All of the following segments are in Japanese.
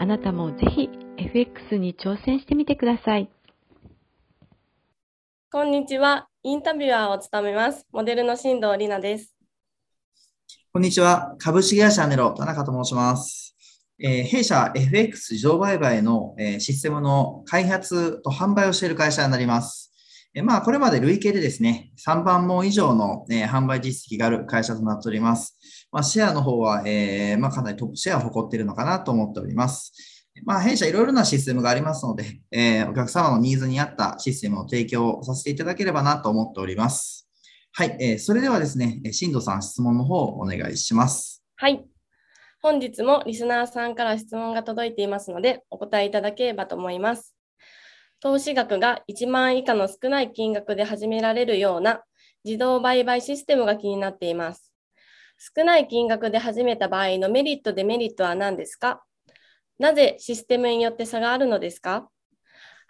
あなたもぜひ FX に挑戦してみてください。こんにちは。インタビュアーを務めます。モデルの新藤里奈です。こんにちは。株式会社ネロ田中と申します。えー、弊社 FX 自動売買の、えー、システムの開発と販売をしている会社になります。えまあ、これまで累計でですね、3万本以上の、え販売実績がある会社となっております。まあ、シェアの方は、えー、まあ、かなりトップシェアを誇っているのかなと思っております。まあ、弊社いろいろなシステムがありますので、えー、お客様のニーズに合ったシステムを提供させていただければなと思っております。はい、えー、それではですね、新藤さん質問の方お願いします。はい。本日もリスナーさんから質問が届いていますので、お答えいただければと思います。投資額が1万以下の少ない金額で始められるような自動売買システムが気になっています。少ない金額で始めた場合のメリット、デメリットは何ですか？なぜシステムによって差があるのですか？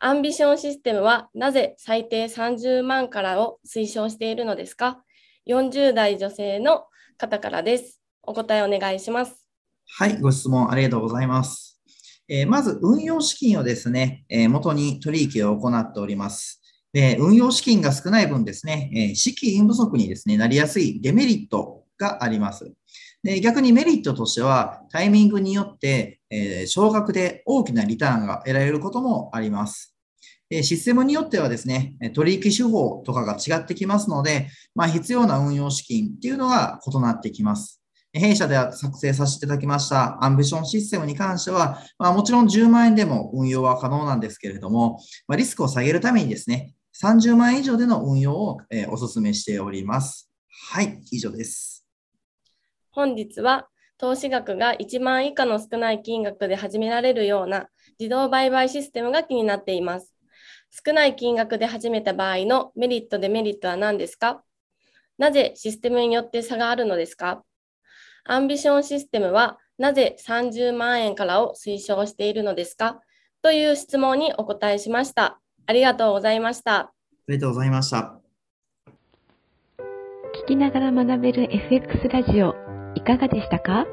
アンビションシステムはなぜ最低30万からを推奨しているのですか ?40 代女性の方からです。お答えお願いします。はい、ご質問ありがとうございます。えまず、運用資金をですね、え元に取引を行っております。で、運用資金が少ない分ですね、え資金不足にですね、なりやすいデメリットがあります。で逆にメリットとしては、タイミングによって、え少額で大きなリターンが得られることもあります。システムによってはですね、取引手法とかが違ってきますので、まあ、必要な運用資金っていうのが異なってきます。弊社では作成させていただきましたアンビションシステムに関しては、まあ、もちろん10万円でも運用は可能なんですけれども、まあ、リスクを下げるためにですね、30万円以上での運用を、えー、お勧めしております。はい、以上です。本日は投資額が1万以下の少ない金額で始められるような自動売買システムが気になっています。少ない金額で始めた場合のメリット、デメリットは何ですか？なぜシステムによって差があるのですか？アンビションシステムはなぜ30万円からを推奨しているのですか？という質問にお答えしました。ありがとうございました。ありがとうございました。聞きながら学べる FX ラジオいかがでしたか？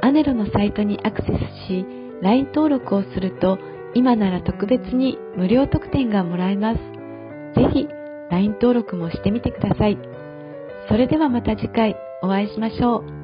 アネロのサイトにアクセスし LINE 登録をすると今なら特別に無料特典がもらえます。ぜひ LINE 登録もしてみてください。それではまた次回お会いしましょう。